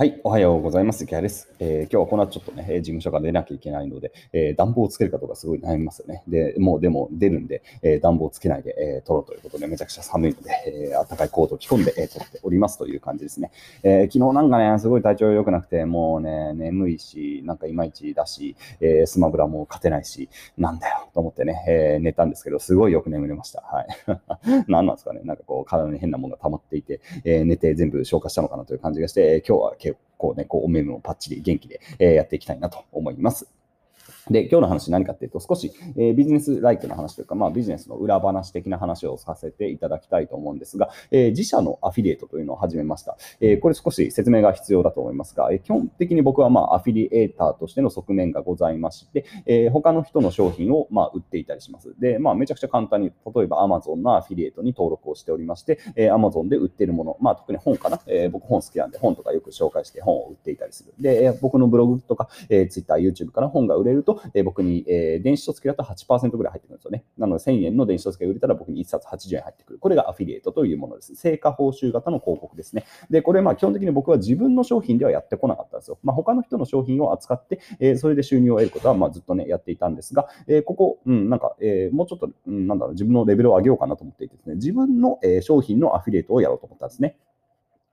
はい、おはようございます。キャです、えー、今日はこの後ちょっとね、事務所から出なきゃいけないので、えー、暖房をつけるかどうかすごい悩みますよね。で、もうでも出るんで、えー、暖房をつけないで、えー、撮ろうということで、めちゃくちゃ寒いので、えー、暖かいコートを着込んで、えー、撮っておりますという感じですね。えー、昨日なんかね、すごい体調良くなくて、もうね、眠いし、なんかいまいちだし、えー、スマブラも勝てないし、なんだよと思ってね、えー、寝たんですけど、すごいよく眠れました。はい。何なんですかね、なんかこう、体に変なものが溜まっていて、えー、寝て全部消化したのかなという感じがして、今日は結構ね、こう、お目もパッチリ元気で、えやっていきたいなと思います。で、今日の話何かっていうと、少し、えー、ビジネスライクな話というか、まあ、ビジネスの裏話的な話をさせていただきたいと思うんですが、えー、自社のアフィリエイトというのを始めました。えー、これ少し説明が必要だと思いますが、えー、基本的に僕は、まあ、アフィリエイターとしての側面がございまして、えー、他の人の商品を、まあ、売っていたりします。で、まあ、めちゃくちゃ簡単に、例えば Amazon のアフィリエイトに登録をしておりまして、えー、Amazon で売っているもの、まあ、特に本かな、えー、僕本好きなんで本とかよく紹介して本を売っていたりする。で、僕のブログとか、えー、Twitter、YouTube から本が売れると、えー、僕に、えー、電子書籍だと8%ぐらい入ってくるんですよね。なので1000円の電子書籍が売れたら僕に1冊80円入ってくる。これがアフィリエイトというものです。成果報酬型の広告ですね。で、これまあ基本的に僕は自分の商品ではやってこなかったんですよ。まあ、他の人の商品を扱って、えー、それで収入を得ることはまあずっとね、やっていたんですが、えー、ここ、うん、なんか、えー、もうちょっと、うん、なんだろう、自分のレベルを上げようかなと思っていてですね、自分の、え商品のアフィリエイトをやろうと思ったんですね。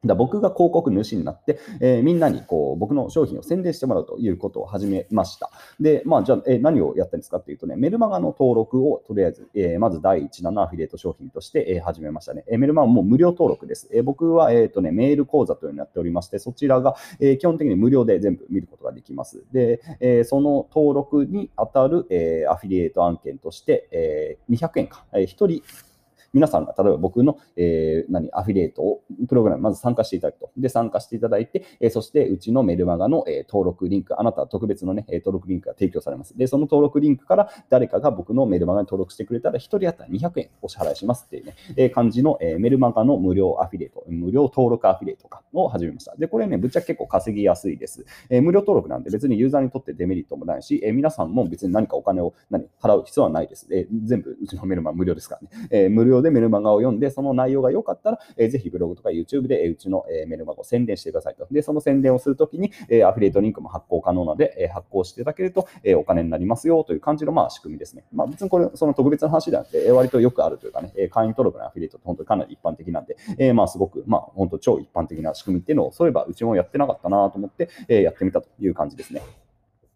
だ僕が広告主になって、えー、みんなにこう僕の商品を宣伝してもらうということを始めました。で、まあ、じゃあ、えー、何をやったんですかっていうとね、メルマガの登録をとりあえず、えー、まず第1弾のアフィリエイト商品として、え、始めましたね。え、メルマガも無料登録です。え、僕は、えーとね、メール講座というのをやっておりまして、そちらが、え、基本的に無料で全部見ることができます。で、え、その登録に当たる、え、アフィリエイト案件として、えー、200円か、え、1人皆さんが例えば僕の、えー、何アフィリエイトをプログラムまず参加していただくと。で、参加していただいて、えー、そしてうちのメルマガの、えー、登録リンク、あなたは特別のね、登録リンクが提供されます。で、その登録リンクから誰かが僕のメルマガに登録してくれたら、1人当たり200円お支払いしますっていうね、えー、感じの、え、メルマガの無料アフィリエイト、無料登録アフィリエイトかを始めました。で、これね、ぶっちゃけ結構稼ぎやすいです。え、無料登録なんで別にユーザーにとってデメリットもないし、え、皆さんも別に何かお金を何払う必要はないです。え、全部うちのメルマガ無料ですからね。え、無料でメルマガを読んで、その内容が良かったら、えー、ぜひブログとか YouTube で、え、うちの、え、メルマガを宣伝してくださいと。で、その宣伝をするときに、え、アフィリエイトリンクも発行可能なので、え、発行していただけると、え、お金になりますよという感じの、まあ、仕組みですね。まあ、別にこれ、その特別な話ではなくて、えー、割とよくあるというかね、え、会員登録のアフィリエイトって本当にかなり一般的なんで、え、まあ、すごく、まあ、本当超一般的な仕組みっていうのを、そういえばうちもやってなかったなと思って、え、やってみたという感じですね。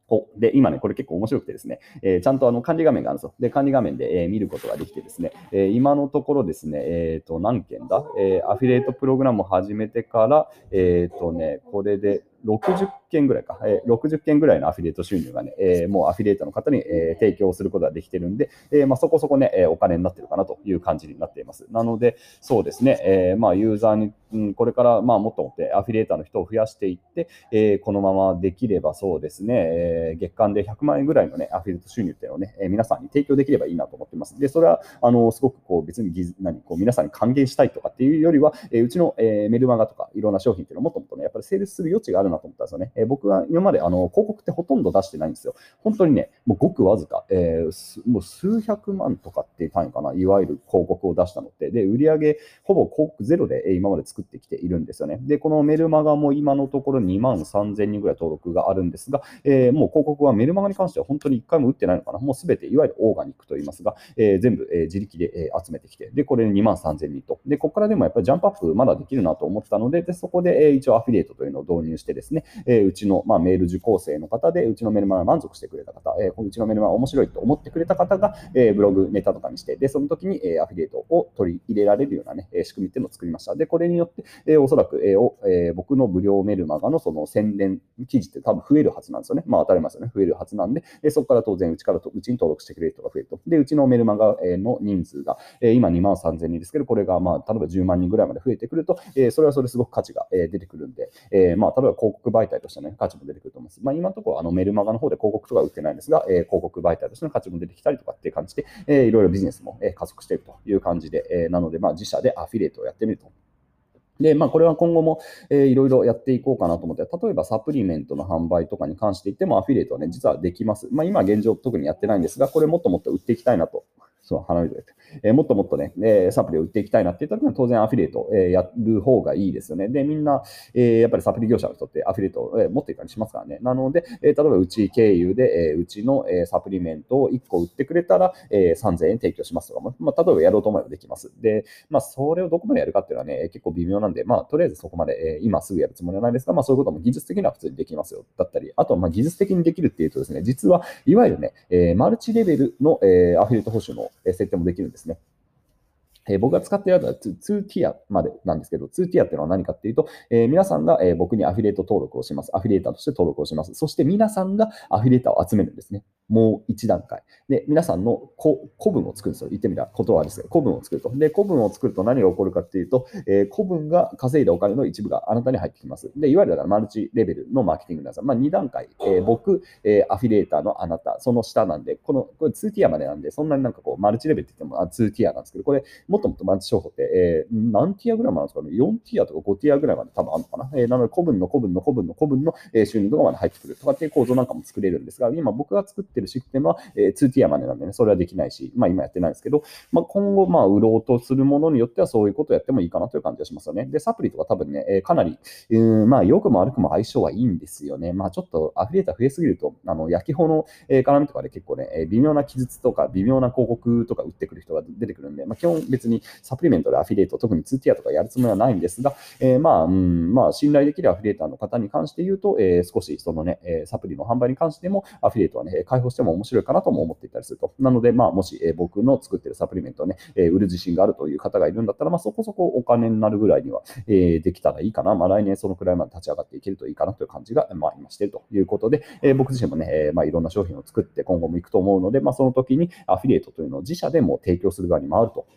おで、今ね、これ結構面白くてですね、えー、ちゃんとあの管理画面があるんですよ。で、管理画面で、えー、見ることができてですね、えー、今のところですね、えっ、と、何件だ、えアフィリエイトプログラムを始めてから、えっ、とね、これで60件ぐらいか、えー、60件ぐらいのアフィリエイト収入がね、えー、もうアフィリエイトの方に、えー、提供することができてるんで、えーまあ、そこそこね、えー、お金になってるかなという感じになっています。なので、そうですね、えーまあ、ユーザーに、うん、これから、まあ、もっともってアフィリエイターの人を増やしていって、えー、このままできればそうですね、えー、月間で100万円ぐらいのね、アフィリエイト収入っていうのをね、えー、皆さんに提供できればいいなと思ってます。で、それは、あの、すごくこう、別に何こう皆さんに還元したいとかっていうよりは、えー、うちの、えー、メルマガとかいろんな商品っていうのをもっともっとね、やっぱりセールスする余地があるなと思ったんですよね。えー僕は今まであの広告ってほとんど出してないんですよ。本当にね、もうごくわずか、えー、もう数百万とかっていう単位かな、いわゆる広告を出したのって、で、売上ほぼ広告ゼロで今まで作ってきているんですよね。で、このメルマガも今のところ2万3000人ぐらい登録があるんですが、えー、もう広告はメルマガに関しては本当に1回も打ってないのかな、もうすべていわゆるオーガニックと言いますが、えー、全部、えー、自力で、えー、集めてきて、で、これ2万3000人と。で、ここからでもやっぱりジャンプアップまだできるなと思ったので、でそこで、えー、一応アフィリエイトというのを導入してですね、えー、うちの、まあ、メール受講生の方で、うちのメルマガ満足してくれた方、えー、うちのメルマガ面白いと思ってくれた方が、えー、ブログ、ネタとかにして、で、その時に、えー、アフィリエイトを取り入れられるようなね、仕組みっていうのを作りました。で、これによって、えー、おそらく、えーえー、僕の無料メルマガのその宣伝記事って多分増えるはずなんですよね。まあ当たりますよね。増えるはずなんで、でそこから当然うちからと、うちに登録してくれる人が増えると。で、うちのメルマガの人数が、え、今2万3000人ですけど、これがまあ例えば10万人ぐらいまで増えてくると、え、それはそれすごく価値が、え、出てくるんで、え、まあ例えば広告媒体としてね、価値も出てくると思います。まあ今のところあのメルマガの方で広告とか売ってないんですが、え、広告媒体としての価値も出てきたりとかっていう感じで、え、いろいろビジネスも、え加速しているという感じで、え、なので、まあ、自社でアフィリエイトをやってみると。で、まあ、これは今後も、えー、いろいろやっていこうかなと思って、例えばサプリメントの販売とかに関して言っても、アフィリエイトはね、実はできます。まあ、今現状特にやってないんですが、これもっともっと売っていきたいなとそう、花見とか言って。えー、もっともっとね、えー、サプリを売っていきたいなって言った時は当然アフィリエイト、えー、やる方がいいですよね。で、みんな、えー、やっぱりサプリ業者の人ってアフィリエイトを、えー、持っていたりしますからね。なので、えー、例えばうち経由で、えー、うちの、えー、サプリメントを1個売ってくれたら、えー、3000円提供しますとかも、まあ、例えばやろうと思えばできます。で、まあ、それをどこまでやるかっていうのはね、結構微妙なんで、まあ、とりあえずそこまで、えー、今すぐやるつもりはないですが、まあ、そういうことも技術的には普通にできますよ。だったり、あと、まあ、技術的にできるっていうとですね、実は、いわゆるね、えー、マルチレベルの、えー、アフィリエイト報酬の設定もできるんですね。えー、僕が使っているやつは 2, ティアまでなんですけど、2ティアっていうのは何かっていうと、えー、皆さんが、えー、僕にアフィリエイト登録をします。アフィリエーターとして登録をします。そして皆さんがアフィリエーターを集めるんですね。もう一段階。で、皆さんの古文を作るんですよ。言ってみたら、ことはですね、古文を作ると。で、古文を作ると何が起こるかっていうと、えー、古文が稼いだお金の一部があなたに入ってきます。で、いわゆるマルチレベルのマーケティングなんですが、まあ、2段階、えー、僕、えー、アフィリエーターのあなた、その下なんで、この、これ2ティアまでなんで、そんなになんかこう、マルチレベルって言ってもあ2ティアなんですけど、これ、もっともっとマルチ商法って、えー、何ティアぐらいまでなんですか？ね ?4 ティアとか5ティアぐらいまで多分あるのかな？えー、なので、古文の古文の古文の古文の収入とかまで入ってくるとかっていう構造なんかも作れるんですが、今僕が作ってるシステムは、えー、2ティアまでなんでね、それはできないし、まあ今やってないんですけど、まあ今後、まあ売ろうとするものによってはそういうことをやってもいいかなという感じがしますよね。で、サプリとか多分ね、えかなり、うん、まあ良くも悪くも相性はいいんですよね。まあちょっとアフィリエーター増えすぎると、あの、焼き穂の、え絡みとかで結構ね、え微妙な記述とか微妙な広告とか売ってくる人が出てくるんで、まあ基本別ににサプリメントでアフィリエイト、特に2ティアとかやるつもりはないんですが、えー、まあ、うん、まあ信頼できるアフィリエーターの方に関して言うと、えー、少しそのね、サプリの販売に関してもアフィリエイトはね、開放しても面白いかなとも思っていたりすると。なので、まあ、もし、え僕の作ってるサプリメントをね、え売る自信があるという方がいるんだったら、まあ、そこそこお金になるぐらいには、えできたらいいかな。まあ、来年そのくらいまで立ち上がっていけるといいかなという感じが、まあ、今してるということで、え僕自身もね、えまあ、いろんな商品を作って今後も行くと思うので、まあ、その時にアフィリエイトというのを自社でも提供する側に回ると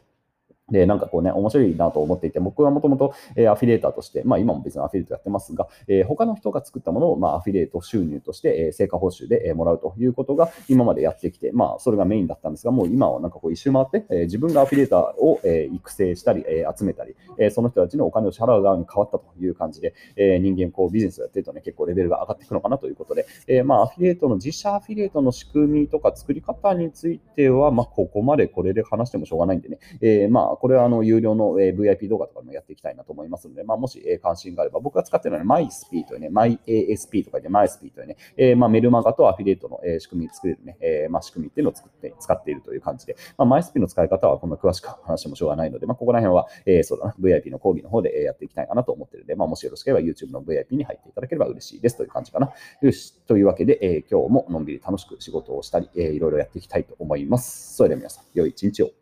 で、なんかこうね、面白いなと思っていて、僕はもともとアフィリエーターとして、まあ今も別にアフィリエイトやってますが、えー、他の人が作ったものを、まあ、アフィリエイト収入として、えー、成果報酬で、えー、もらうということが今までやってきて、まあそれがメインだったんですが、もう今はなんかこう一周回って、えー、自分がアフィリエーターを、えー、育成したり、えー、集めたり、えー、その人たちのお金を支払う側に変わったという感じで、えー、人間こうビジネスをやってるとね、結構レベルが上がっていくのかなということで、えー、まあアフィリエイトの自社アフィリエイトの仕組みとか作り方については、まあここまでこれで話してもしょうがないんでね、えー、まあこれはあの有料の VIP 動画とかもやっていきたいなと思いますので、まあ、もし関心があれば、僕が使ってるのは MySP というね、MyASP とかで MySP というね、えー、まあメルマガとアフィリエイトの仕組み作れるね、えー、まあ仕組みっていうのを作って使っているという感じで、まあ、MySP の使い方はこんな詳しく話してもしょうがないので、まあ、ここら辺は、えー、そうだな、VIP の講義の方でやっていきたいかなと思ってるので、まあ、もしよろしければ YouTube の VIP に入っていただければ嬉しいですという感じかな。よし、というわけで、えー、今日ものんびり楽しく仕事をしたり、えー、いろいろやっていきたいと思います。それでは皆さん、良い一日を。